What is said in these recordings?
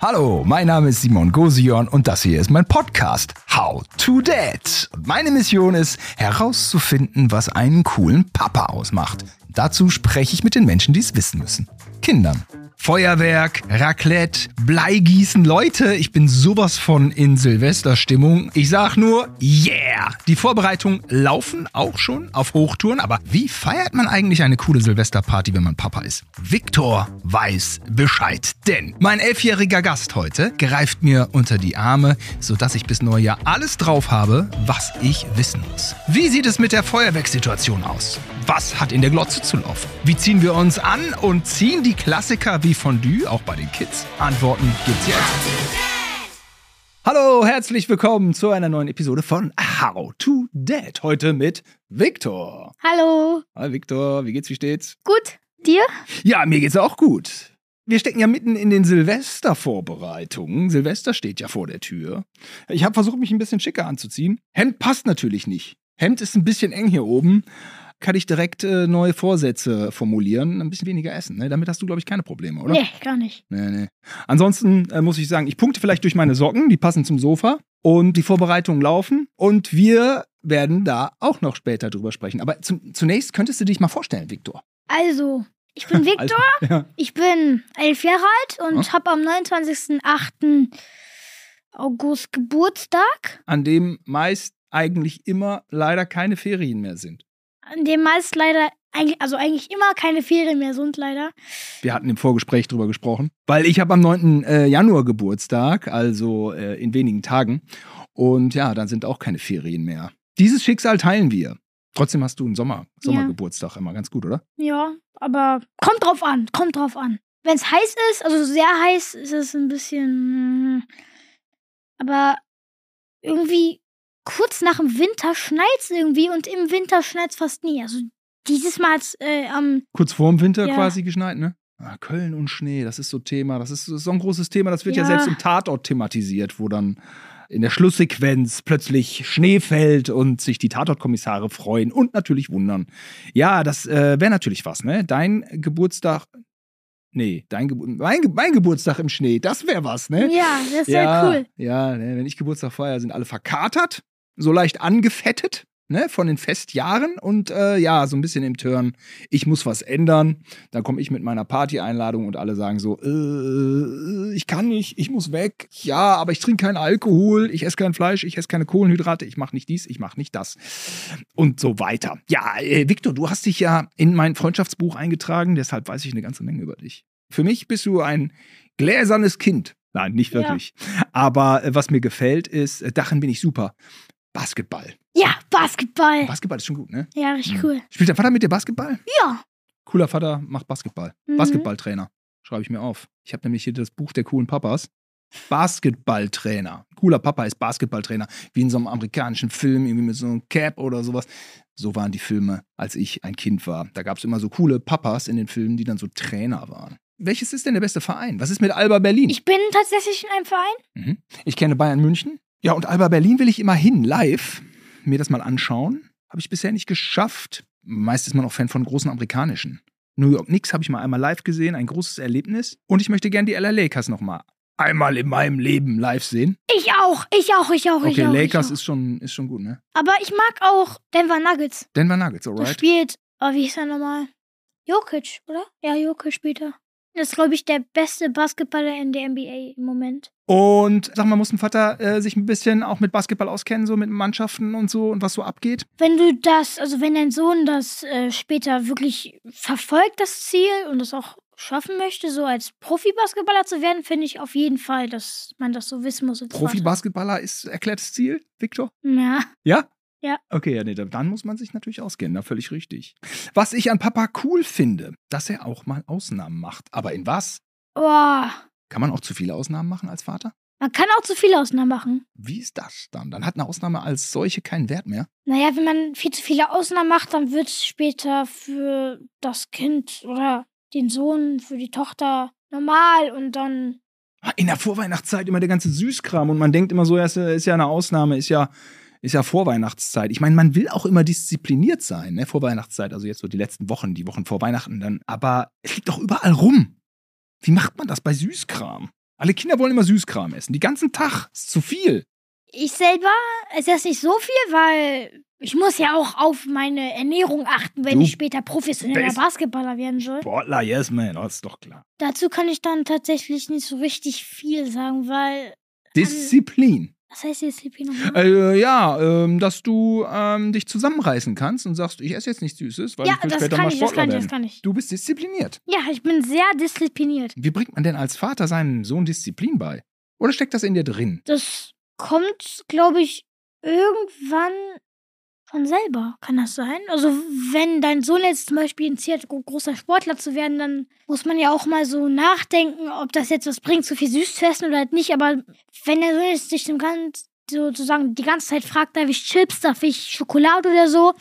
Hallo, mein Name ist Simon Gosion und das hier ist mein Podcast How to Dad. Und meine Mission ist herauszufinden, was einen coolen Papa ausmacht. Dazu spreche ich mit den Menschen, die es wissen müssen. Kindern. Feuerwerk, Raclette, Bleigießen. Leute, ich bin sowas von in Silvesterstimmung. Ich sag nur, yeah! Die Vorbereitungen laufen auch schon auf Hochtouren, aber wie feiert man eigentlich eine coole Silvesterparty, wenn man Papa ist? Viktor weiß Bescheid, denn mein elfjähriger Gast heute greift mir unter die Arme, sodass ich bis Neujahr alles drauf habe, was ich wissen muss. Wie sieht es mit der Feuerwerkssituation aus? Was hat in der Glotze zu laufen? Wie ziehen wir uns an und ziehen die Klassiker wie Fondue auch bei den Kids? Antworten gibt's jetzt. Hallo, herzlich willkommen zu einer neuen Episode von How to Dad. Heute mit Viktor. Hallo. Hi Viktor, wie geht's, wie steht's? Gut. Dir? Ja, mir geht's auch gut. Wir stecken ja mitten in den Silvestervorbereitungen. Silvester steht ja vor der Tür. Ich habe versucht, mich ein bisschen schicker anzuziehen. Hemd passt natürlich nicht. Hemd ist ein bisschen eng hier oben kann ich direkt äh, neue Vorsätze formulieren, ein bisschen weniger essen. Ne? Damit hast du, glaube ich, keine Probleme, oder? Nee, gar nicht. Nee, nee. Ansonsten äh, muss ich sagen, ich punkte vielleicht durch meine Socken, die passen zum Sofa und die Vorbereitungen laufen und wir werden da auch noch später drüber sprechen. Aber zum, zunächst könntest du dich mal vorstellen, Viktor. Also, ich bin Viktor, also, ja. ich bin elf Jahre alt und ja. habe am 29.08. August Geburtstag. An dem meist eigentlich immer leider keine Ferien mehr sind an dem meist leider, also eigentlich immer keine Ferien mehr sind, leider. Wir hatten im Vorgespräch drüber gesprochen, weil ich habe am 9. Äh, Januar Geburtstag, also äh, in wenigen Tagen. Und ja, dann sind auch keine Ferien mehr. Dieses Schicksal teilen wir. Trotzdem hast du einen Sommer, Sommergeburtstag ja. immer ganz gut, oder? Ja, aber kommt drauf an, kommt drauf an. Wenn es heiß ist, also sehr heiß, ist es ein bisschen. Aber irgendwie kurz nach dem Winter schneit es irgendwie und im Winter schneit es fast nie. Also dieses Mal äh, am. Kurz vor dem Winter ja. quasi geschneit, ne? Ah, Köln und Schnee, das ist so Thema. Das ist so ein großes Thema, das wird ja, ja selbst im Tatort thematisiert, wo dann in der Schlusssequenz plötzlich Schnee fällt und sich die Tatortkommissare freuen und natürlich wundern. Ja, das äh, wäre natürlich was, ne? Dein Geburtstag. Nee, dein Ge mein, mein, Geburtstag im Schnee, das wäre was, ne? Ja, das wäre ja, cool. Ja, ne, wenn ich Geburtstag feiere, sind alle verkatert so leicht angefettet. Ne, von den Festjahren und äh, ja, so ein bisschen im Turn, ich muss was ändern. Dann komme ich mit meiner Party-Einladung und alle sagen so, äh, ich kann nicht, ich muss weg. Ja, aber ich trinke keinen Alkohol, ich esse kein Fleisch, ich esse keine Kohlenhydrate, ich mache nicht dies, ich mache nicht das. Und so weiter. Ja, äh, Victor, du hast dich ja in mein Freundschaftsbuch eingetragen, deshalb weiß ich eine ganze Menge über dich. Für mich bist du ein gläsernes Kind. Nein, nicht wirklich. Ja. Aber äh, was mir gefällt, ist, äh, darin bin ich super. Basketball. Ja, Basketball. Basketball ist schon gut, ne? Ja, richtig mhm. cool. Spielt dein Vater mit dir Basketball? Ja. Cooler Vater macht Basketball. Mhm. Basketballtrainer. Schreibe ich mir auf. Ich habe nämlich hier das Buch der coolen Papas. Basketballtrainer. Cooler Papa ist Basketballtrainer. Wie in so einem amerikanischen Film, irgendwie mit so einem Cap oder sowas. So waren die Filme, als ich ein Kind war. Da gab es immer so coole Papas in den Filmen, die dann so Trainer waren. Welches ist denn der beste Verein? Was ist mit Alba Berlin? Ich bin tatsächlich in einem Verein. Mhm. Ich kenne Bayern München. Ja, und Alba Berlin will ich immer hin, live, mir das mal anschauen. Habe ich bisher nicht geschafft. Meist ist man auch Fan von großen amerikanischen. New York Knicks habe ich mal einmal live gesehen, ein großes Erlebnis. Und ich möchte gerne die LA Lakers nochmal einmal in meinem Leben live sehen. Ich auch, ich auch, ich auch, okay, ich auch. Okay, Lakers auch. Ist, schon, ist schon gut, ne? Aber ich mag auch Denver Nuggets. Denver Nuggets, alright. Da spielt, oh, wie ist er nochmal? Jokic, oder? Ja, Jokic spielt er. Das ist, glaube ich, der beste Basketballer in der NBA im Moment. Und sag mal, muss ein Vater äh, sich ein bisschen auch mit Basketball auskennen, so mit Mannschaften und so und was so abgeht? Wenn du das, also wenn dein Sohn das äh, später wirklich verfolgt, das Ziel und das auch schaffen möchte, so als Profi-Basketballer zu werden, finde ich auf jeden Fall, dass man das so wissen muss. Profi-Basketballer ist erklärtes Ziel, Victor? Ja. Ja? Ja. Okay, ja, nee, dann muss man sich natürlich auskennen, da völlig richtig. Was ich an Papa cool finde, dass er auch mal Ausnahmen macht. Aber in was? Boah. Kann man auch zu viele Ausnahmen machen als Vater? Man kann auch zu viele Ausnahmen machen. Wie ist das dann? Dann hat eine Ausnahme als solche keinen Wert mehr? Naja, wenn man viel zu viele Ausnahmen macht, dann wird es später für das Kind oder den Sohn, für die Tochter normal und dann. In der Vorweihnachtszeit immer der ganze Süßkram und man denkt immer so, ja, ist ja eine Ausnahme, ist ja ist ja Vorweihnachtszeit. Ich meine, man will auch immer diszipliniert sein, ne? Vorweihnachtszeit, also jetzt so die letzten Wochen, die Wochen vor Weihnachten dann. Aber es liegt doch überall rum. Wie macht man das bei Süßkram? Alle Kinder wollen immer Süßkram essen. Die ganzen Tag. Ist zu viel. Ich selber esse das nicht so viel, weil ich muss ja auch auf meine Ernährung achten, wenn Du ich später professioneller Basketballer werden soll. Sportler, yes, man. Das ist doch klar. Dazu kann ich dann tatsächlich nicht so richtig viel sagen, weil. Disziplin. Was heißt Disziplin nochmal? Äh, ja, ähm, dass du ähm, dich zusammenreißen kannst und sagst, ich esse jetzt nichts Süßes, weil ja, ich will das später kann mal ich, das Sportler kann ich, werden. das kann ich. Du bist diszipliniert. Ja, ich bin sehr diszipliniert. Wie bringt man denn als Vater seinem Sohn Disziplin bei? Oder steckt das in dir drin? Das kommt, glaube ich, irgendwann von selber. Kann das sein? Also, wenn dein Sohn jetzt zum Beispiel gro- großer Sportler zu werden, dann muss man ja auch mal so nachdenken, ob das jetzt was bringt, zu viel süß zu essen oder halt nicht. Aber wenn der Sohn jetzt sich dem ganz, sozusagen die ganze Zeit fragt, darf ich Chips, darf ich Schokolade oder so,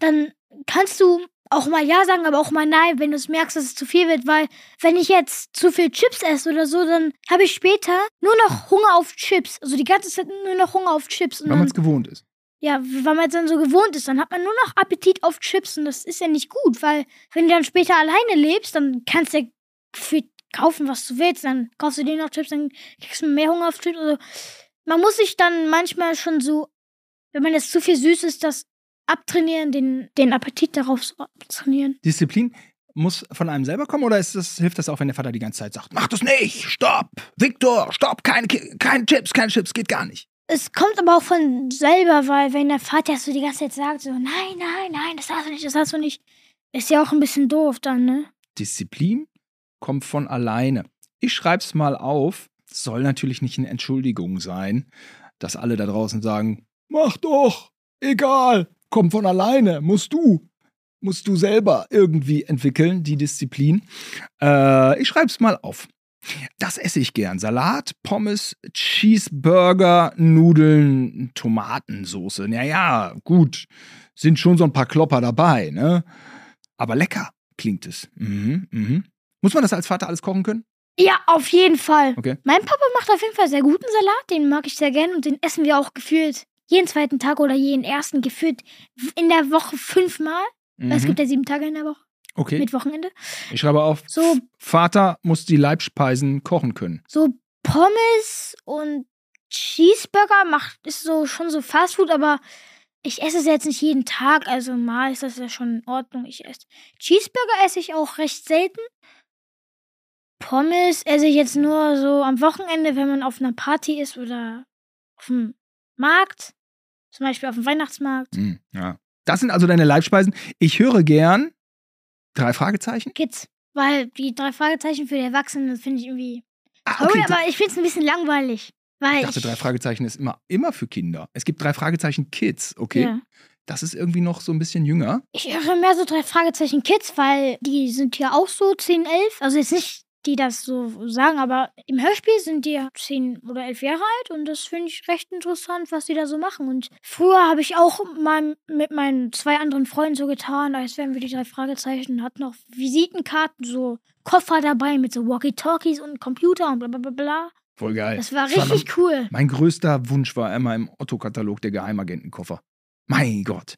dann kannst du auch mal Ja sagen, aber auch mal Nein, wenn du es merkst, dass es zu viel wird, weil wenn ich jetzt zu viel Chips esse oder so, dann habe ich später nur noch Hunger auf Chips. Also die ganze Zeit nur noch Hunger auf Chips. Und Weil man es gewohnt ist. Ja, weil man es dann so gewohnt ist, dann hat man nur noch Appetit auf Chips und das ist ja nicht gut, weil wenn du dann später alleine lebst, dann kannst du ja für kaufen, was du willst, dann kaufst du dir noch Chips, dann kriegst du mehr Hunger auf Chips. Also man muss sich dann manchmal schon so, wenn man jetzt zu viel süß ist, das abtrainieren, den, den Appetit darauf so abtrainieren. Disziplin muss von einem selber kommen oder das, hilft das auch, wenn der Vater die ganze Zeit sagt, mach das nicht, stopp, Viktor, stopp, keine, Ki- keine Chips, keine Chips, geht gar nicht. Es kommt aber auch von selber, weil wenn der Vater so die ganze Zeit sagt, so, nein, nein, nein, das darfst du nicht, das darfst du nicht, ist ja auch ein bisschen doof dann, ne? Disziplin kommt von alleine. Ich schreib's mal auf, soll natürlich nicht eine Entschuldigung sein, dass alle da draußen sagen, mach doch, egal, kommt von alleine, musst du. Musst du selber irgendwie entwickeln, die Disziplin. Äh, ich schreib's mal auf. Das esse ich gern. Salat, Pommes, Cheeseburger, Nudeln, Tomatensoße. Naja, gut. Sind schon so ein paar Klopper dabei, ne? Aber lecker klingt es. Mhm, mhm. Muss man das als Vater alles kochen können? Ja, auf jeden Fall. Okay. Mein Papa macht auf jeden Fall sehr guten Salat, den mag ich sehr gern und den essen wir auch gefühlt jeden zweiten Tag oder jeden ersten gefühlt in der Woche fünfmal. Weil es Mhm. gibt ja sieben Tage in der Woche Okay. mit Wochenende. Ich schreibe auf, So- Vater muss die Leibspeisen kochen können. So Pommes und Cheeseburger macht ist so schon so Fastfood, aber ich esse es jetzt nicht jeden Tag, also mal ist das ja schon in Ordnung. Ich esse Cheeseburger esse ich auch recht selten. Pommes esse ich jetzt nur so am Wochenende, wenn man auf einer Party ist oder auf dem Markt, zum Beispiel auf dem Weihnachtsmarkt. Mhm, ja. Das sind also deine Leibspeisen. Ich höre gern drei Fragezeichen. Kids, weil die drei Fragezeichen für die Erwachsenen das finde ich irgendwie. Ah, okay. aber ich finde es ein bisschen langweilig, weil ich dachte, drei Fragezeichen ist immer, immer für Kinder. Es gibt drei Fragezeichen Kids, okay? Ja. Das ist irgendwie noch so ein bisschen jünger. Ich höre mehr so drei Fragezeichen Kids, weil die sind ja auch so 10, 11. Also jetzt nicht, die das so sagen, aber im Hörspiel sind die 10 oder 11 Jahre alt und das finde ich recht interessant, was die da so machen. Und früher habe ich auch mal mit meinen zwei anderen Freunden so getan, als wären wir die drei Fragezeichen, hatten noch Visitenkarten, so Koffer dabei mit so Walkie-Talkies und Computer und bla bla bla bla. Voll geil. Das war Das war richtig cool. Mein größter Wunsch war immer im Otto-Katalog der Geheimagentenkoffer. Mein Gott.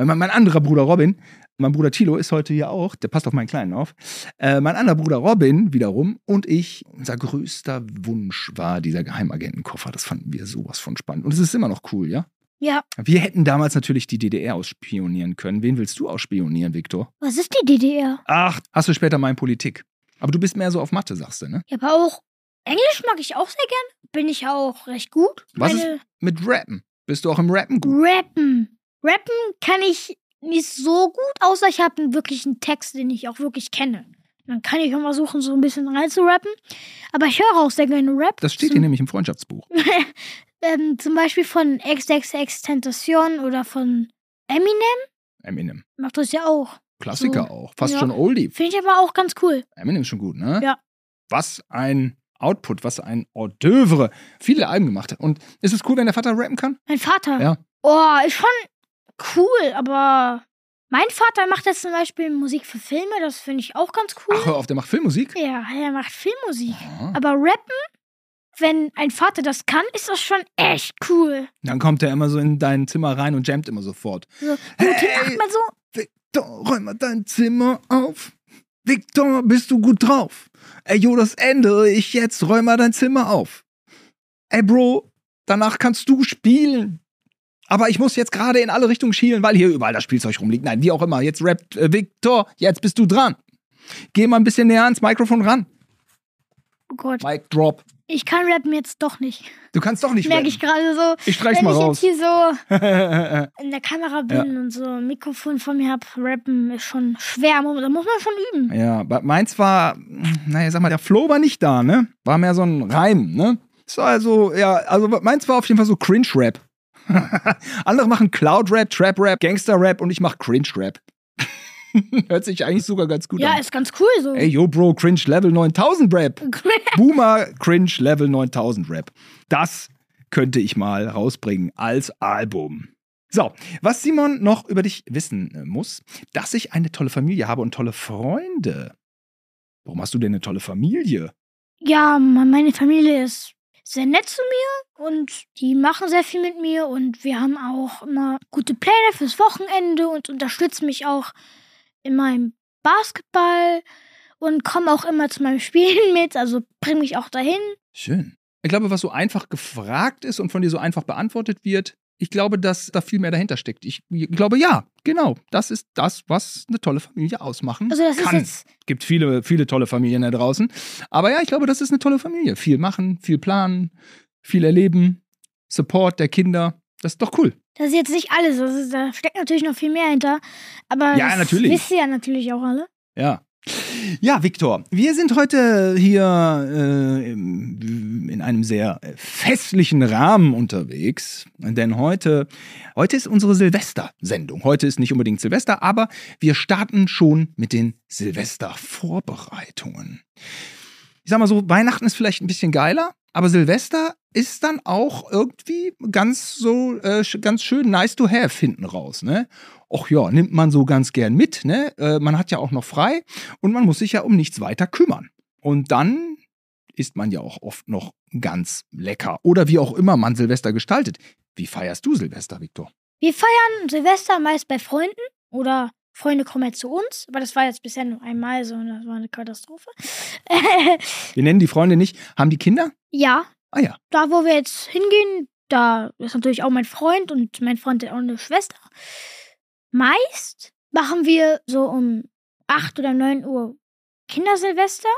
Äh, Mein, mein anderer Bruder Robin, mein Bruder Thilo ist heute hier auch, der passt auf meinen Kleinen auf. Äh, mein anderer Bruder Robin wiederum und ich, unser größter Wunsch war dieser Geheimagentenkoffer. Das fanden wir sowas von spannend. Und es ist immer noch cool, ja? Ja, Wir hätten damals natürlich die DDR ausspionieren können. Wen willst du ausspionieren, Viktor? was ist die DDR? Ach, hast du später mal in Politik. Aber du bist mehr so auf Mathe, sagst du, ne? Ja, aber auch Englisch mag ich auch sehr gern. Bin ich auch recht gut. Was ist- Meine Mit Rappen. Bist du auch im Rappen gut? Rappen. Rappen kann ich nicht so gut, außer ich habe einen wirklichen Text, den ich auch wirklich kenne. Dann kann ich auch mal versuchen, so ein bisschen reinzurappen. Aber ich höre auch sehr gerne Rap. Das steht hier nämlich im Freundschaftsbuch. ähm, zum Beispiel von XX Tentacion oder von Eminem. Eminem. Macht das ja auch. Klassiker So. auch. Fast Ja. schon Oldie. Finde ich aber auch ganz cool. Eminem ist schon gut, ne? Ja. Was ein Output, was ein Hors d'oeuvre. Viele Alben gemacht. Und ist es cool, wenn der Vater rappen kann? Mein Vater. Ja. Oh, ist schon cool, aber mein Vater macht jetzt zum Beispiel Musik für Filme. Das finde ich auch ganz cool. Ach, hör auf, der macht Filmmusik? Ja, er macht Filmmusik. Aha. Aber rappen, wenn ein Vater das kann, ist das schon echt cool. Dann kommt er immer so in dein Zimmer rein und jammt immer sofort. So, Hey! Mal so. Victor, räum mal dein Zimmer auf. Victor, bist du gut drauf? Ey, jo, das ändere ich jetzt. Räum mal dein Zimmer auf. Ey, Bro, danach kannst du spielen. Aber ich muss jetzt gerade in alle Richtungen schielen, weil hier überall das Spielzeug rumliegt. Nein, wie auch immer. Jetzt rappt äh, Victor, jetzt bist du dran. Geh mal ein bisschen näher ans Mikrofon ran. Oh Gott. Mic drop. Ich kann rappen jetzt doch nicht. Du kannst doch nicht Merke rappen. ich gerade so. Ich streich's wenn mal ich raus. jetzt hier so in der Kamera bin und so ein Mikrofon vor mir hab, rappen ist schon schwer. Da muss man schon üben. Ja, meins war, naja, sag mal, der Flow war nicht da, ne? War mehr so ein Reim, ne? War also, ja, also meins war auf jeden Fall so Cringe-Rap. Andere machen Cloud-Rap, Trap-Rap, Gangster-Rap und ich mach Cringe-Rap. Hört sich eigentlich sogar ganz gut Ja, an. ist ganz cool so. Ey, yo, Bro, Cringe Level 9000 Rap. Boomer Cringe Level 9000 Rap. Das könnte ich mal rausbringen als Album. So, was Simon noch über dich wissen äh, muss, dass ich eine tolle Familie habe und tolle Freunde. Warum hast du denn eine tolle Familie? Ja, me- meine Familie ist sehr nett zu mir und die machen sehr viel mit mir und wir haben auch immer gute Pläne fürs Wochenende und unterstützen mich auch in meinem Basketball und kommen auch immer zu meinem Spielen mit, also bringen mich auch dahin. Schön. Ich glaube, was so einfach gefragt ist und von dir so einfach beantwortet wird, ich glaube, dass da viel mehr dahinter steckt. Ich glaube, ja, genau. Das ist das, was eine tolle Familie ausmachen Also das kann. ist jetzt gibt viele, viele tolle Familien da draußen. Aber ja, ich glaube, das ist eine tolle Familie. Viel machen, viel planen, viel erleben, Support der Kinder. Das ist doch cool. das ist jetzt nicht alles, also da steckt natürlich noch viel mehr hinter, aber Ja, das natürlich. wisst ihr ja natürlich auch alle. Ja. Ja, Viktor, wir sind heute hier äh, in einem sehr festlichen Rahmen unterwegs, denn heute, heute ist unsere Silvester-Sendung. Heute ist nicht unbedingt Silvester, aber wir starten schon mit den Silvester-Vorbereitungen. Ich sag mal so, Weihnachten ist vielleicht ein bisschen geiler, aber Silvester ist dann auch irgendwie ganz so, äh, ganz schön nice to have hinten raus, ne? Och ja, nimmt man so ganz gern mit, ne? Äh, man hat ja auch noch frei und man muss sich ja um nichts weiter kümmern. Und dann isst man ja auch oft noch ganz lecker. Oder wie auch immer man Silvester gestaltet. Wie feierst du Silvester, Viktor? Wir feiern Silvester meist bei Freunden oder Freunde kommen halt zu uns, aber das war jetzt bisher nur einmal so, und das war eine Katastrophe. Wir nennen die Freunde nicht. Haben die Kinder? ja, Ah ja. da wo wir jetzt hingehen, da ist natürlich auch mein Freund und mein Freund hat auch eine Schwester. Meist machen wir so um 8 oder 9 Uhr Kindersilvester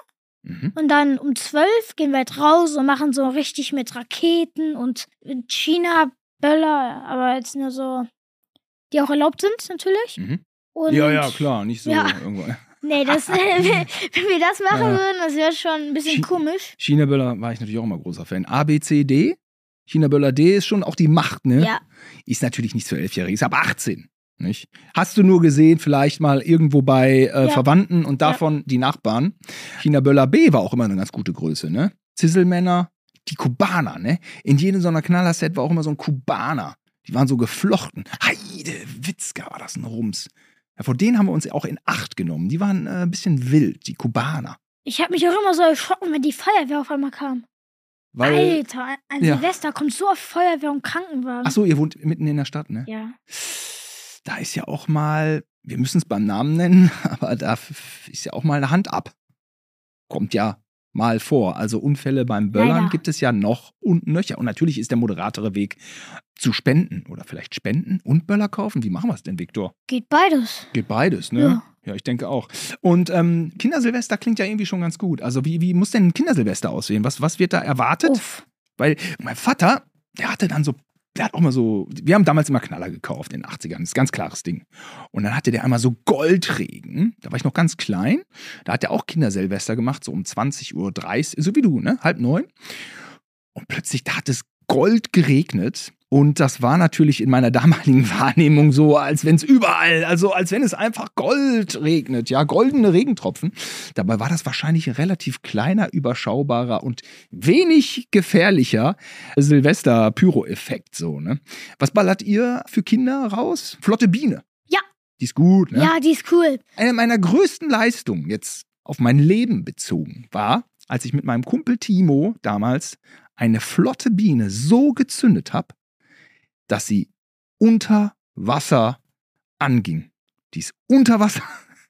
Mhm. und dann um 12 gehen wir halt raus und machen so richtig mit Raketen und China-Böller, aber jetzt nur so, die auch erlaubt sind natürlich. Mhm. Und Ja, ja, klar. Nicht so Ja. irgendwo. Nee, das, wenn wir das machen Ja. würden, das wäre schon ein bisschen Chi- komisch. China Böller war ich natürlich auch immer großer Fan. A, B, C, D. China Böller D ist schon auch die Macht, ne? Ja. Ist natürlich nicht für Elfjährige, ist ab 18. Nicht? Hast du nur gesehen, vielleicht mal irgendwo bei äh, Ja. Verwandten und davon die Nachbarn. China Böller B war auch immer eine ganz gute Größe, ne? Zisselmänner, die Kubaner, ne? In jedem so einer Knallerset war auch immer so ein Kubaner. Die waren so geflochten. Heide, Witzka war das ein Rums. Ja, vor denen haben wir uns auch in Acht genommen. Die waren äh, ein bisschen wild, die Kubaner. Ich habe mich auch immer so erschrocken, wenn die Feuerwehr auf einmal kam. Weil, Alter, an- an Ja. Silvester kommt so oft Feuerwehr und Krankenwagen. ach so, ihr wohnt mitten in der Stadt, ne? Ja. Da ist ja auch mal, wir müssen es beim Namen nennen, aber da ist ja auch mal eine Hand ab. Kommt ja mal vor. Also Unfälle beim Böllern Leider. gibt es ja noch und nöcher. Und natürlich ist der moderatere Weg zu spenden oder vielleicht spenden und Böller kaufen. Wie machen wir es denn, Viktor? Geht beides. Geht beides, ne? Ja. Ja, ich denke auch. Und ähm, Kindersilvester klingt ja irgendwie schon ganz gut. Also wie, wie muss denn ein Kindersilvester aussehen? Was, was wird da erwartet? Uff. Weil mein Vater, der hatte dann so, der hat auch mal so, wir haben damals immer Knaller gekauft in den 80ern, das ist ganz klares Ding. Und dann hatte der einmal so Goldregen, da war ich noch ganz klein, da hat er auch Kindersilvester gemacht, so um 20.30 Uhr, so wie du, ne, halb neun. Und plötzlich, da hat es Gold geregnet. Und das war natürlich in meiner damaligen Wahrnehmung so, als wenn es überall, also als wenn es einfach Gold regnet, ja, goldene Regentropfen. Dabei war das wahrscheinlich ein relativ kleiner, überschaubarer und wenig gefährlicher Silvester-Pyro-Effekt, so, ne? Was ballert ihr für Kinder raus? Flotte Biene. Ja. Die ist gut, ne? Ja, die ist cool. Eine meiner größten Leistungen jetzt auf mein Leben bezogen war, als ich mit meinem Kumpel Timo damals eine flotte Biene so gezündet habe, dass sie unter Wasser anging. Die ist unter Wasser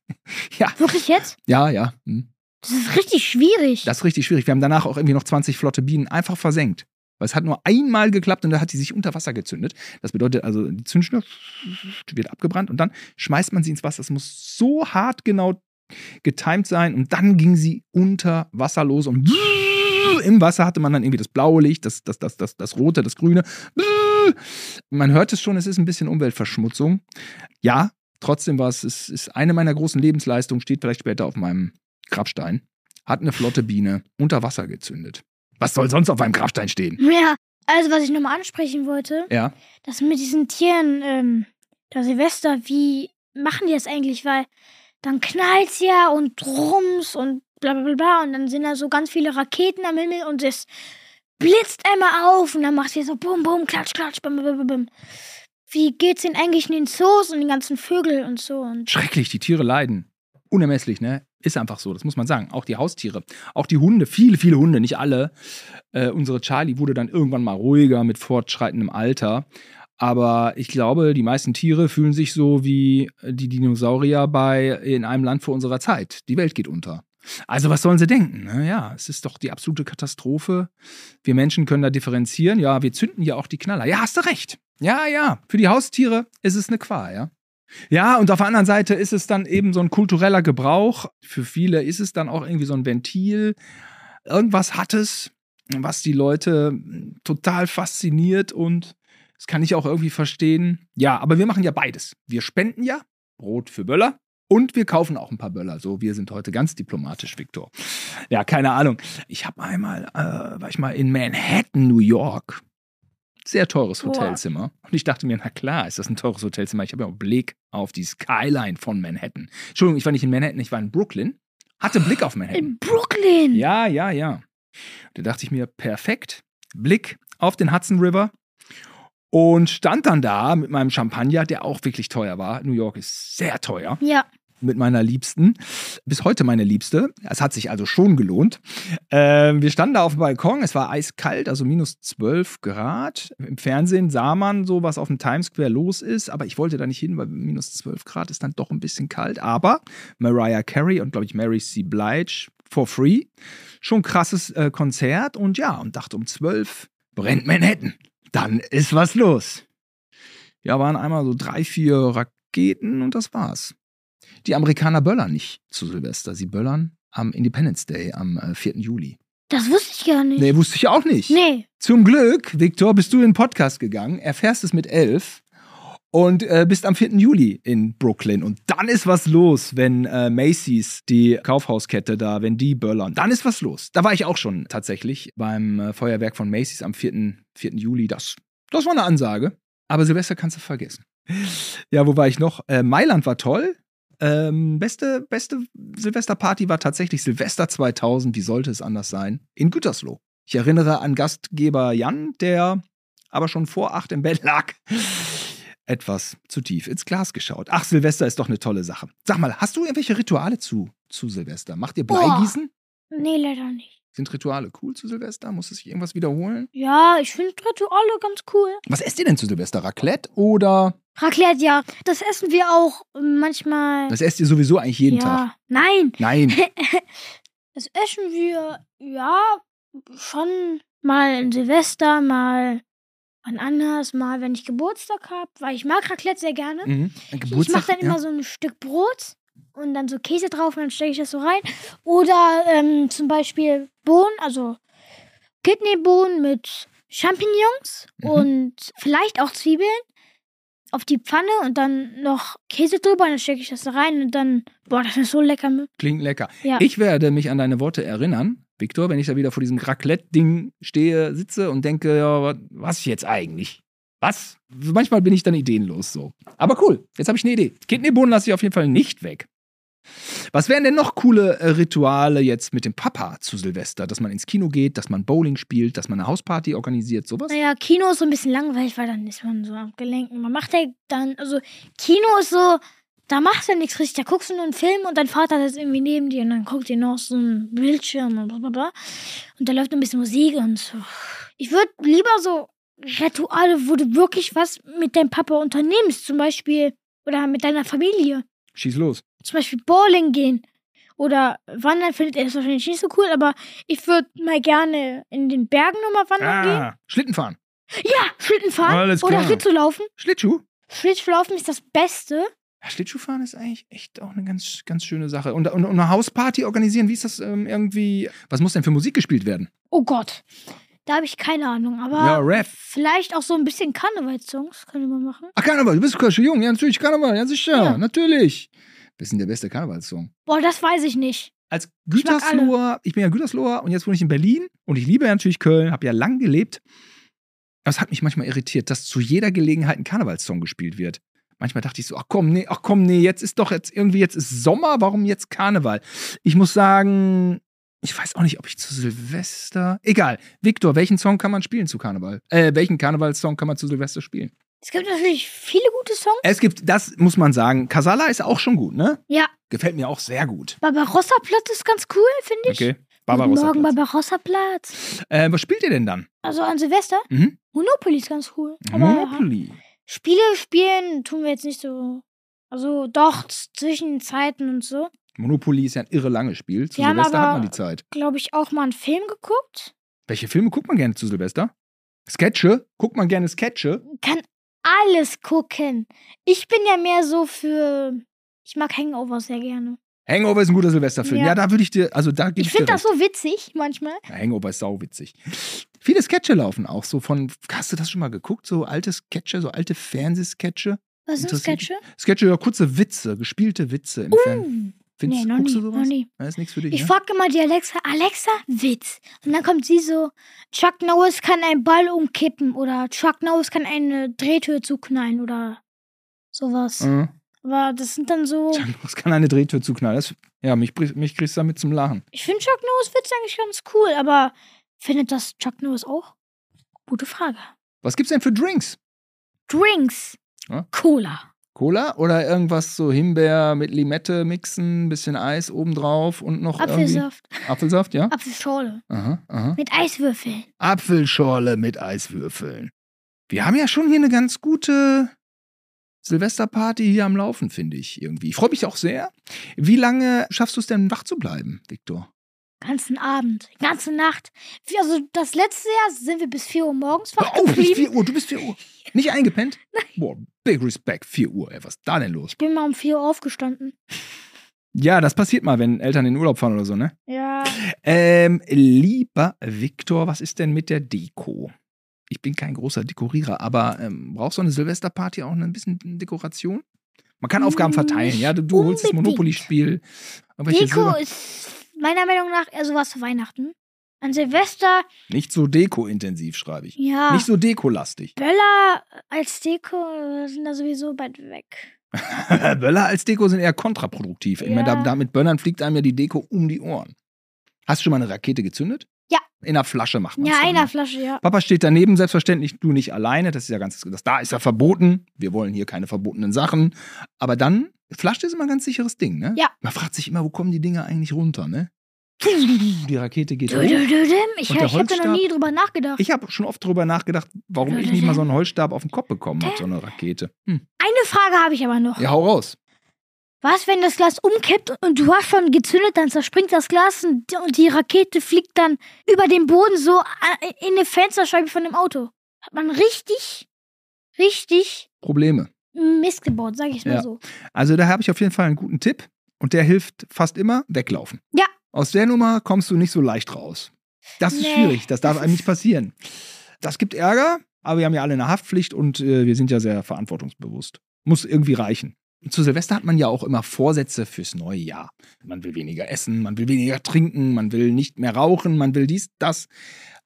ja, Wirklich jetzt? ja, ja. hm. Das ist richtig schwierig. Das ist richtig schwierig. Wir haben danach auch irgendwie noch 20 flotte Bienen einfach versenkt. Weil es hat nur einmal geklappt und da hat sie sich unter Wasser gezündet. Das bedeutet also, die Zündschnur wird abgebrannt und dann schmeißt man sie ins Wasser. Es muss so hart genau getimt sein und dann ging sie unter Wasser los und im Wasser hatte man dann irgendwie das blaue Licht, das, das, das, das, das rote, das grüne. Man hört es schon, es ist ein bisschen Umweltverschmutzung. Ja, trotzdem war es, es ist eine meiner großen Lebensleistungen, steht vielleicht später auf meinem Grabstein. Hat eine flotte Biene unter Wasser gezündet. Was soll sonst auf einem Grabstein stehen? Ja, also was ich nochmal ansprechen wollte, Ja. das mit diesen Tieren, ähm, der Silvester, wie machen die das eigentlich? Weil dann knallt's ja und drums und bla bla bla bla und dann sind da so ganz viele Raketen am Himmel und es blitzt einmal auf und dann macht ihr so bum bum, klatsch, klatsch, bum, bum, bum, bum. Wie geht's denn eigentlich in den Zoos und den ganzen Vögel und so? Und Schrecklich, die Tiere leiden. Unermesslich, ne? Ist einfach so, das muss man sagen. Auch die Haustiere, auch die Hunde, viele, viele Hunde, nicht alle. Äh, unsere Charlie wurde dann irgendwann mal ruhiger mit fortschreitendem Alter. Aber ich glaube, die meisten Tiere fühlen sich so wie die Dinosaurier bei in einem Land vor unserer Zeit. Die Welt geht unter. Also was sollen sie denken? Ne? Ja, es ist doch die absolute Katastrophe. Wir Menschen können da differenzieren. Ja, wir zünden ja auch die Knaller. Ja, hast du recht. Ja, ja. Für die Haustiere ist es eine Qual, ja. Ja, und auf der anderen Seite ist es dann eben so ein kultureller Gebrauch. Für viele ist es dann auch irgendwie so ein Ventil. Irgendwas hat es, was die Leute total fasziniert und das kann ich auch irgendwie verstehen. Ja, aber wir machen ja beides. Wir spenden ja Brot für Böller und wir kaufen auch ein paar Böller. So, wir sind heute ganz diplomatisch, Viktor. Ja, keine Ahnung. Ich habe einmal, äh, war ich mal in Manhattan, New York. Sehr teures Boah. Hotelzimmer. Und ich dachte mir, na klar, ist das ein teures Hotelzimmer. Ich habe ja auch Blick auf die Skyline von Manhattan. Entschuldigung, ich war nicht in Manhattan, ich war in Brooklyn. Hatte Blick auf Manhattan. in Brooklyn. Ja, ja, ja. Da dachte ich mir, perfekt. Blick auf den Hudson River. Und stand dann da mit meinem Champagner, der auch wirklich teuer war. New York ist sehr teuer. Ja. Mit meiner Liebsten. Bis heute meine Liebste. Es hat sich also schon gelohnt. Ähm, wir standen da auf dem Balkon. Es war eiskalt, also minus 12 Grad. Im Fernsehen sah man so, was auf dem Times Square los ist. Aber ich wollte da nicht hin, weil minus 12 Grad ist dann doch ein bisschen kalt. Aber Mariah Carey und, glaube ich, Mary C. Blige for free. Schon krasses äh, Konzert. Und ja, und dachte um 12 brennt Manhattan. Dann ist was los. Ja, waren einmal so drei, vier Raketen und das war's. Die Amerikaner böllern nicht zu Silvester. Sie böllern am Independence Day, am äh, 4. Juli. Das wusste ich gar nicht. Nee, wusste ich auch nicht. Nee. Zum Glück, Viktor, bist du in den Podcast gegangen, erfährst es mit elf und äh, bist am 4. Juli in Brooklyn. Und dann ist was los, wenn äh, Macy's, die Kaufhauskette da, wenn die böllern. Dann ist was los. Da war ich auch schon tatsächlich beim äh, Feuerwerk von Macy's am 4. 4. Juli. Das, das war eine Ansage. Aber Silvester kannst du vergessen. Ja, wo war ich noch? Äh, Mailand war toll. Ähm, beste, beste Silvesterparty war tatsächlich Silvester 2000. Wie sollte es anders sein? In Gütersloh. Ich erinnere an Gastgeber Jan, der aber schon vor acht im Bett lag. Etwas zu tief ins Glas geschaut. Ach, Silvester ist doch eine tolle Sache. Sag mal, hast du irgendwelche Rituale zu, zu Silvester? Macht ihr Boah. Bleigießen? Nee, leider nicht. Sind Rituale cool zu Silvester? Muss es sich irgendwas wiederholen? Ja, ich finde Rituale ganz cool. Was esst ihr denn zu Silvester? Raclette oder Raclette, ja. Das essen wir auch manchmal. das esst ihr sowieso eigentlich jeden ja. Tag? Nein, Nein. das essen wir, ja, schon mal in Silvester, mal wann anders, mal wenn ich Geburtstag habe, weil ich mag Raclette sehr gerne. Mhm. Ich mache dann ja. immer so ein Stück Brot und dann so Käse drauf und dann stecke ich das so rein. Oder ähm, zum Beispiel Bohnen, also Kidneybohnen mit Champignons Mhm. und vielleicht auch Zwiebeln auf die Pfanne und dann noch Käse drüber und dann stecke ich das da rein und dann, boah, das ist so lecker. Klingt lecker. Ja. Ich werde mich an deine Worte erinnern, Viktor, wenn ich da wieder vor diesem Raclette-Ding stehe, sitze und denke, ja, wa- was jetzt eigentlich? Was? Manchmal bin ich dann ideenlos so. Aber cool, jetzt habe ich eine Idee. Kidneybohnen lasse ich auf jeden Fall nicht weg. Was wären denn noch coole äh, Rituale jetzt mit dem Papa zu Silvester? Dass man ins Kino geht, dass man Bowling spielt, dass man eine Hausparty organisiert, sowas? Naja, Kino ist so ein bisschen langweilig, weil dann ist man so abgelenkt. Man macht ja dann, also Kino ist so, da machst du ja nichts richtig. Da guckst du nur einen Film und dein Vater sitzt irgendwie neben dir und dann guckt ihr noch so einen Bildschirm und bla bla bla. Und da läuft ein bisschen Musik und so. Ich würde lieber so Rituale, wo du wirklich was mit deinem Papa unternimmst, zum Beispiel, oder mit deiner Familie. Schieß los. Zum Beispiel Bowling gehen oder wandern findet er es wahrscheinlich nicht so cool, aber ich würde mal gerne in den Bergen nochmal wandern gehen. Ah, Schlitten fahren. Ja, Schlitten fahren Alles oder klar. Schlittschuh laufen. Schlittschuh? Schlittschuhlaufen ist das Beste. Ja, Schlittschuhfahren ist eigentlich echt auch eine ganz, ganz schöne Sache. Und, und, und eine Hausparty organisieren, wie ist das ähm, irgendwie? Was muss denn für Musik gespielt werden? Oh Gott. Da habe ich keine Ahnung, aber ja, Rap. vielleicht auch so ein bisschen Karnevalssongs könnte man machen. Ach, Karneval, du bist schon jung. Ja, natürlich, Karneval, ja sicher, Ja. natürlich. Bisschen der beste Karnevalssong. Boah, das weiß ich nicht. Als. Gütersloher, ich, bin ja Gütersloher und jetzt wohne ich in Berlin und ich liebe ja natürlich Köln, habe ja lang gelebt. Das hat mich manchmal irritiert, dass zu jeder Gelegenheit ein Karnevalssong gespielt wird. Manchmal dachte ich so, ach komm, nee, ach komm, nee, jetzt ist doch jetzt irgendwie, jetzt ist Sommer, warum jetzt Karneval? Ich muss sagen, ich weiß auch nicht, ob ich zu Silvester. Egal. Viktor, welchen Song kann man spielen zu Karneval? Äh, welchen Karnevalssong kann man zu Silvester spielen? Es gibt natürlich viele gute Songs. Es gibt, das muss man sagen, Casala ist auch schon gut, ne? Ja, Gefällt mir auch sehr gut. Barbarossa-Platz ist ganz cool, finde ich. Okay. Guten Barbarossa. Morgen, Platz. Barbarossa-Platz. Äh, was spielt ihr denn dann? Also an Silvester. Mhm. Monopoly ist ganz cool. Aber Monopoly. Spiele spielen tun wir jetzt nicht so. Also doch, zwischen Zeiten und so. Monopoly ist ja ein irre langes Spiel. Zu Wir Silvester aber- hat man die Zeit. Glaube ich auch mal einen Film geguckt. Welche Filme guckt man gerne zu Silvester? Sketche? Guckt man gerne Sketche? Kann alles gucken. Ich bin ja mehr so für. Ich mag Hangover sehr gerne. Hangover ist ein guter Silvesterfilm. Ja, Ja. da würde ich dir, also da gebe Ich ich, dir finde das recht. so witzig manchmal. Ja, Hangover ist sauwitzig. Viele Sketche laufen auch so von, hast du das schon mal geguckt? So alte Sketche, so alte Fernsehsketche? Was sind Interessiert Sketche? Sketche, ja, kurze Witze, gespielte Witze im Fernsehen. Uh, Findest, nee, noch guckst nie, du noch sowas? nie. Das ist nichts für dich, Ich ne? frage immer die Alexa, Alexa, Witz. Und dann kommt sie so, Chuck Norris kann einen Ball umkippen oder Chuck Norris kann eine Drehtür zuknallen oder sowas. Äh, Aber das sind dann so, das kann eine Drehtür zuknallen. Das, ja, mich, mich kriegst du damit zum Lachen. ich finde Chuck Norris Witz eigentlich ganz cool, aber findet das Chuck Norris auch? Gute Frage. Was gibt's denn für Drinks? Drinks. Ja? Cola. Cola oder irgendwas so Himbeer mit Limette mixen, bisschen Eis obendrauf und noch Apfelsaft. irgendwie Apfelsaft, ja? Apfelschorle. Aha, aha. Mit Eiswürfeln. Apfelschorle mit Eiswürfeln. Wir haben ja schon hier eine ganz gute Silvesterparty hier am Laufen, finde ich irgendwie. Ich freue mich auch sehr. Wie lange schaffst du es denn, wach zu bleiben, Viktor? Ganzen Abend. Ganze Nacht. Also das letzte Jahr sind wir bis 4 Uhr morgens wach Hör auf, du bist geblieben. 4 Uhr, du bist 4 Uhr. Nicht eingepennt? Boah, big respect, 4 Uhr, ey, was ist da denn los? Ich bin mal um 4 Uhr aufgestanden. Ja, das passiert mal, wenn Eltern in den Urlaub fahren oder so, ne? Ja. Ähm, lieber Viktor, was ist denn mit der Deko? Ich bin kein großer Dekorierer, aber ähm, braucht so eine Silvesterparty auch ein bisschen Dekoration? Man kann Aufgaben verteilen, ja? Du, du holst das. Monopoly-Spiel. Deko Silber- ist meiner Meinung nach eher sowas für Weihnachten. An Silvester, Nicht so Deko-intensiv, schreibe ich. ja. Nicht so Dekolastig. Böller als Deko sind da sowieso bald weg. Böller als Deko sind eher kontraproduktiv. Ich meine, da, Ja. da mit Böllern fliegt einem ja die Deko um die Ohren. Hast du schon mal eine Rakete gezündet? Ja. In einer Flasche macht man Ja, dann, einer ne? Flasche, ja. Papa steht daneben, selbstverständlich, du nicht alleine. Das ist ja ganz, das da ist ja verboten. Wir wollen hier keine verbotenen Sachen. Aber dann, Flasche ist immer ein ganz sicheres Ding, ne? Ja. Man fragt sich immer, wo kommen die Dinger eigentlich runter, ne? Die Rakete geht hoch. Ich, Und der da noch nie drüber nachgedacht. Ich habe schon oft drüber nachgedacht, warum ich nicht mal so einen Holzstab auf den Kopf bekommen habe, so eine Rakete. Hm. Eine Frage habe ich aber noch. Ja, hau raus. Was, wenn das Glas umkippt und du hast schon gezündet, dann zerspringt das Glas und die Rakete fliegt dann über den Boden so in eine Fensterscheibe von dem Auto. Hat man richtig, richtig Probleme. Mist gebaut, sag ich mal Ja. so. Also da habe ich auf jeden Fall einen guten Tipp und der hilft fast immer, weglaufen. Ja. Aus der Nummer kommst du nicht so leicht raus. Das ist Nee, schwierig, das darf einem nicht passieren. Das gibt Ärger, aber wir haben ja alle eine Haftpflicht und äh, wir sind ja sehr verantwortungsbewusst. Muss irgendwie reichen. Und zu Silvester hat man ja auch immer Vorsätze fürs neue Jahr. Man will weniger essen, man will weniger trinken, man will nicht mehr rauchen, man will dies, das,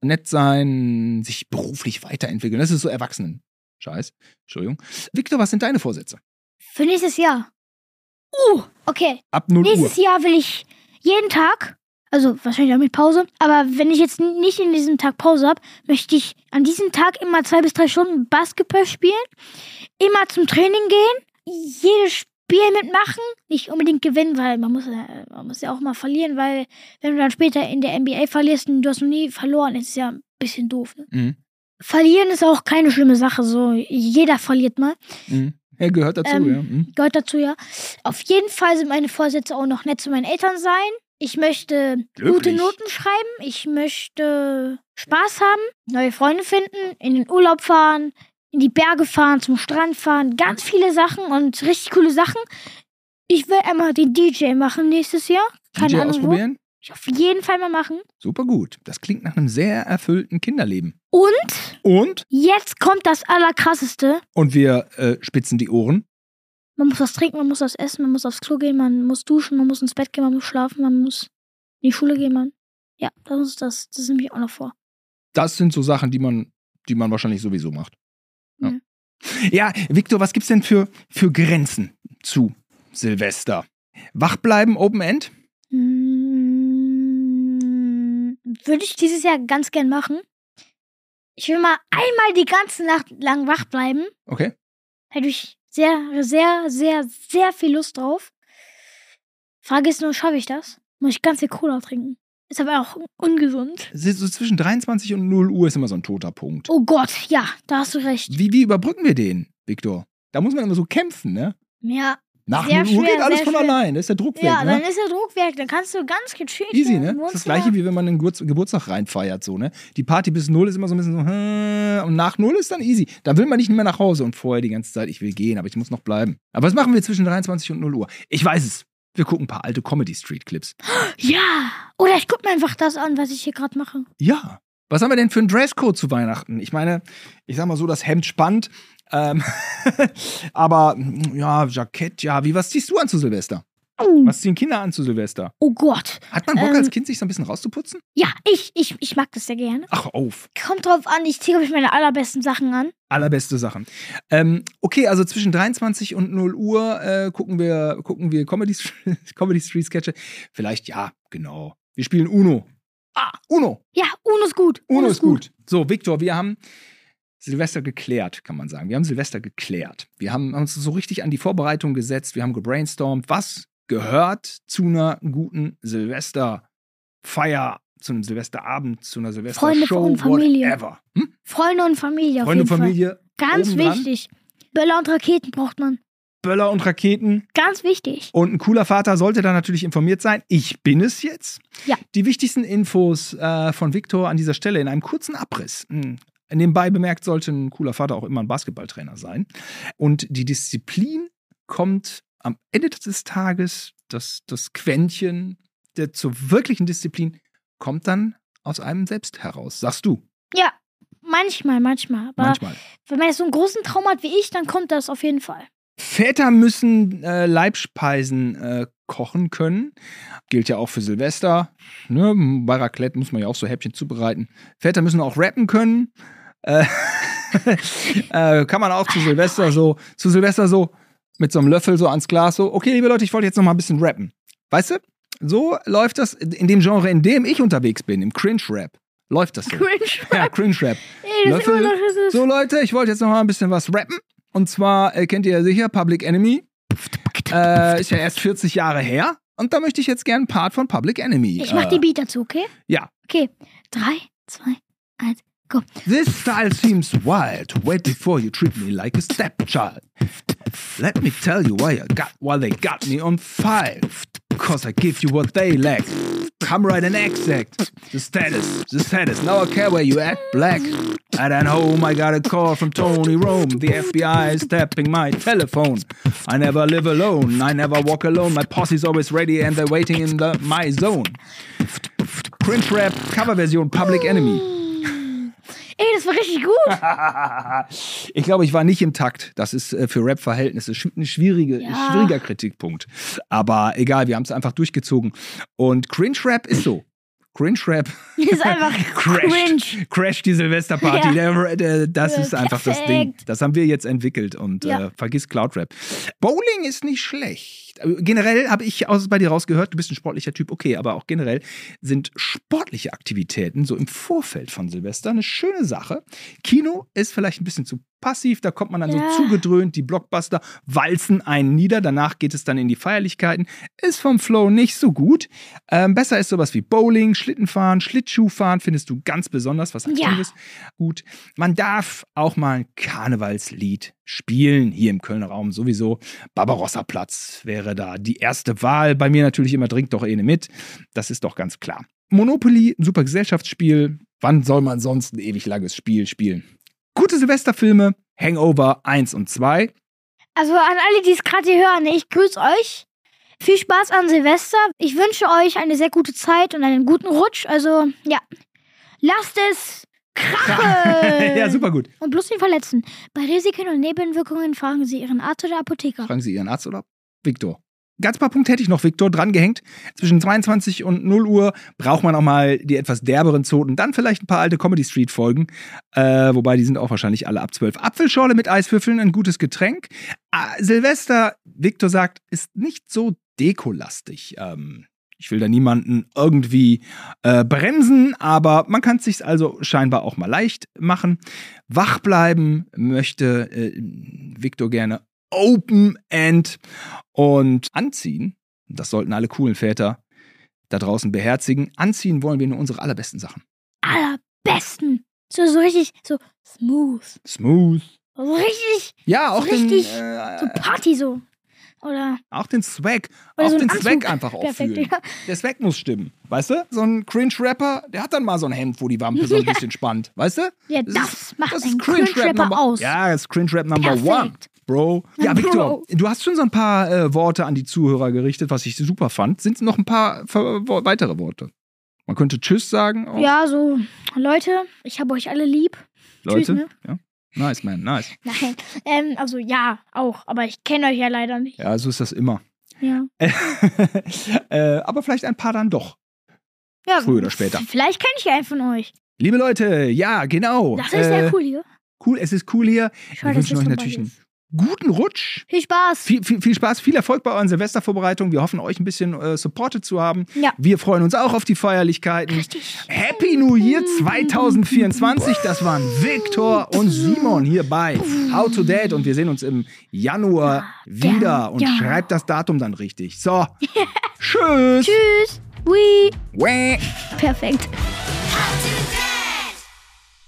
nett sein, sich beruflich weiterentwickeln. Das ist so Erwachsenen-Scheiß. Entschuldigung. Victor, was sind deine Vorsätze? Für nächstes Jahr. Uh, okay. Ab 0 Uhr. Nächstes Jahr will ich jeden Tag, also wahrscheinlich auch mit Pause, aber wenn ich jetzt nicht in diesem Tag Pause habe, möchte ich an diesem Tag immer zwei bis drei Stunden Basketball spielen, immer zum Training gehen, jedes Spiel mitmachen, nicht unbedingt gewinnen, weil man muss, ja- man muss ja auch mal verlieren, weil wenn du dann später in der NBA verlierst und du hast noch nie verloren, ist ja ein bisschen doof. Ne? Mhm. Verlieren ist auch keine schlimme Sache, so jeder verliert mal. Mhm. Er gehört dazu, Ähm, ja. Hm. Gehört dazu, ja. Auf jeden Fall sind meine Vorsätze auch noch nett zu meinen Eltern sein. Ich möchte gute Glücklich. Noten schreiben. Ich möchte Spaß haben, neue Freunde finden, in den Urlaub fahren, in die Berge fahren, zum Strand fahren. Ganz viele Sachen und richtig coole Sachen. Ich will einmal den DJ machen nächstes Jahr. Keine DJ Ahnung wo. ausprobieren? Ich auf jeden Fall mal machen. Super gut. Das klingt nach einem sehr erfüllten Kinderleben. Und Und? jetzt kommt das Allerkrasseste. Und wir äh, spitzen die Ohren. Man muss was trinken, man muss was essen, man muss aufs Klo gehen, man muss duschen, man muss ins Bett gehen, man muss schlafen, man muss in die Schule gehen, man. Ja, das ist das. Das nehme ich auch noch vor. Das sind so Sachen, die man, die man wahrscheinlich sowieso macht. Ja, Mhm. ja Victor, was gibt's denn für, für Grenzen zu Silvester? Wach bleiben, Open End? Mm, Würde ich dieses Jahr ganz gern machen. Ich will mal einmal die ganze Nacht lang wach bleiben. Okay. Hätte ich sehr, sehr, sehr, sehr viel Lust drauf. Frage ist nur, schaffe ich das? Muss ich ganz viel Cola trinken? Ist aber auch ungesund. So zwischen 23 und 0 Uhr ist immer so ein toter Punkt. Oh Gott, ja, da hast du recht. Wie, wie überbrücken wir den, Victor? Da muss man immer so kämpfen, ne? Ja, Nach Sehr 0 Uhr schwer, geht alles von schwer. allein. Da ist der Druck ja, weg, dann ne? ist der Druck weg. Dann kannst du ganz gechillt Easy, ne? Das ist das gleiche, wie wenn man einen Geburts Geburtstag reinfeiert, so, ne? Die Party bis 0 ist immer so ein bisschen so, und nach 0 ist dann easy. Da will man nicht mehr nach Hause und vorher die ganze Zeit, ich will gehen, aber ich muss noch bleiben. Aber was machen wir zwischen 23 und 0 Uhr? Ich weiß es. Wir gucken ein paar alte Comedy-Street-Clips. Ja. Oder ich guck mir einfach das an, was ich hier gerade mache. Ja. Was haben wir denn für einen Dresscode zu Weihnachten? Ich meine, ich sag mal so, das Hemd spannt. Ähm, aber ja, Jackett, ja. Wie, was ziehst du an zu Silvester? Was ziehen Kinder an zu Silvester? Oh Gott. Hat man Bock Ähm, als Kind, sich so ein bisschen rauszuputzen? Ja, ich, ich, ich mag das sehr gerne. Ach, auf. Kommt drauf an, ich ziehe euch meine allerbesten Sachen an. Allerbeste Sachen. Ähm, okay, also zwischen 23 und 0 Uhr äh, gucken wir, gucken wir Comedy, Comedy Street Sketche. Vielleicht, ja, genau. Wir spielen Uno. Ah, Uno. Ja, Uno ist gut. Uno ist gut. So, Victor, wir haben Silvester geklärt, kann man sagen. Wir haben Silvester geklärt. Wir haben uns so richtig an die Vorbereitung gesetzt. Wir haben gebrainstormt, was gehört zu einer guten Silvesterfeier, zu einem Silvesterabend, zu einer Silvestershow, Freunde und Familie. whatever. Hm? Freunde und Familie Freunde und Familie, Fall. Ganz wichtig. Böller und Raketen braucht man. Böller und Raketen. Ganz wichtig. Und ein cooler Vater sollte da natürlich informiert sein. Ich bin es jetzt. Ja. Die wichtigsten Infos äh, von Victor an dieser Stelle in einem kurzen Abriss. Hm. Nebenbei bemerkt, sollte ein cooler Vater auch immer ein Basketballtrainer sein. Und die Disziplin kommt am Ende des Tages, das, das Quäntchen der zur wirklichen Disziplin kommt dann aus einem selbst heraus. Sagst du Ja, manchmal, manchmal. Aber manchmal. wenn man jetzt so einen großen Traum hat wie ich, dann kommt das auf jeden Fall. Väter müssen äh, Leibspeisen äh, kochen können. Gilt ja auch für Silvester. Ne? Bei Raclette muss man ja auch so Häppchen zubereiten. Väter müssen auch rappen können. Äh, äh, kann man auch zu Silvester so, zu Silvester so mit so einem Löffel so ans Glas so, okay, liebe Leute, ich wollte jetzt noch mal ein bisschen rappen. Weißt du? So läuft das in dem Genre, in dem ich unterwegs bin, im Cringe-Rap. Läuft das so. Cringe. Ja, Cringe-Rap. Löffel. So, Leute, ich wollte jetzt noch mal ein bisschen was rappen. Und zwar äh, kennt ihr ja sicher Public Enemy. Äh, ist ja erst 40 Jahre her. Und da möchte ich jetzt gerne einen Part von Public Enemy. Ich mach äh, die Beat dazu, okay? Ja. Okay. Drei, zwei, eins. This style seems wild. Wait before you treat me like a stepchild. Let me tell you why I got why they got me on fire. Cause I give you what they lack. Come right and exact. The status, the status. Now I care where you at, black. At home, I got a call from Tony Rome. The FBI is tapping my telephone. I never live alone. I never walk alone. My posse's always ready and they're waiting in the my zone. Cringe Rap Coverversion Public Enemy. Ey, das war richtig gut. ich glaube, ich war nicht im Takt. Das ist äh, für Rap-Verhältnisse ein schwierige, Ja. schwieriger Kritikpunkt. Aber egal, wir haben es einfach durchgezogen. Und Cringe-Rap ist so. Cringe-Rap ist einfach cringe. crasht, crasht die Silvesterparty. Der, der, das Ja, ist einfach das Ding. Das haben wir jetzt entwickelt und Ja. äh, vergiss Cloud-Rap. Bowling ist nicht schlecht. Generell habe ich aus, bei dir rausgehört, du bist ein sportlicher Typ, okay, aber auch generell sind sportliche Aktivitäten so im Vorfeld von Silvester eine schöne Sache. Kino ist vielleicht ein bisschen zu passiv, da kommt man dann Ja. so zugedröhnt, die Blockbuster walzen einen nieder, danach geht es dann in die Feierlichkeiten. Ist vom Flow nicht so gut. Ähm, besser ist sowas wie Bowling, Schlittenfahren, Schlittschuhfahren, findest du ganz besonders was Ja. Aktives. Gut. Man darf auch mal ein Karnevalslied spielen. Hier im Kölner Raum sowieso. Barbarossa-Platz wäre da die erste Wahl. Bei mir natürlich immer dringt doch eine mit. Das ist doch ganz klar. Monopoly, ein super Gesellschaftsspiel. Wann soll man sonst ein ewig langes Spiel spielen? Gute Silvesterfilme, Hangover 1 und 2. Also an alle, die es gerade hier hören, ich grüße euch. Viel Spaß an Silvester. Ich wünsche euch eine sehr gute Zeit und einen guten Rutsch. Also, ja. Lasst es krachen! ja, super gut. Und bloß nicht verletzen. Bei Risiken und Nebenwirkungen fragen Sie Ihren Arzt oder Apotheker. Fragen Sie Ihren Arzt oder Viktor. Ganz paar Punkte hätte ich noch, Viktor, drangehängt. Zwischen 22 und 0 Uhr braucht man auch mal die etwas derberen Zoten. Dann vielleicht ein paar alte Comedy Street Folgen. Äh, wobei die sind auch wahrscheinlich alle ab 12. Apfelschorle mit Eiswürfeln, ein gutes Getränk. Äh, Silvester, Viktor sagt, ist nicht so dekolastig. Ähm, ich will da niemanden irgendwie äh, bremsen, aber man kann es sich also scheinbar auch mal leicht machen. Wach bleiben möchte äh, Victor gerne Open End und anziehen. Das sollten alle coolen Väter da draußen beherzigen. Anziehen wollen wir nur unsere allerbesten Sachen. Allerbesten. So, so richtig, so smooth. Smooth. So richtig, Ja, auch richtig, den, äh, so Party so. Oder, auch den Swag. oder auch so den Anzug. Swag einfach Perfekt, auffühlen. ja. Der Swag muss stimmen. Weißt du? So ein Cringe-Rapper, der hat dann mal so ein Hemd, wo die Wampe so ein bisschen spannt. Weißt du? Ja, Das das, macht das einen Cringe-Rapper Number aus. Ja, das ist Cringe-Rap Number Perfekt. One. Bro. Ja. Victor, du hast schon so ein paar äh, Worte an die Zuhörer gerichtet, was ich super fand. Sind noch ein paar weitere Worte? Man könnte Tschüss sagen. Auch. Ja, so, Leute, ich habe euch alle lieb. Leute. Tschüss, ne? Ja. Nice, man, nice. Nein, ähm, also ja, auch, aber ich kenne euch ja leider nicht. Ja, so ist das immer. Ja. äh, aber vielleicht ein paar dann doch. ja Früher oder später. Vielleicht kenne ich ja einen von euch. Liebe Leute, ja, genau. Das ist sehr cool hier. Cool, es ist cool hier. Schade, Wir wünschen euch natürlich einen. Guten Rutsch. Viel Spaß. Viel, viel, viel Spaß, viel Erfolg bei euren Silvestervorbereitungen. Wir hoffen, euch ein bisschen äh, supported zu haben. Ja. Wir freuen uns auch auf die Feierlichkeiten. Richtig. Happy New Year 2024. Das waren Viktor und Simon hier bei How to Date und wir sehen uns im Januar wieder und ja. schreibt das Datum dann richtig. So, tschüss. Tschüss. Wee. Wäh. Perfekt.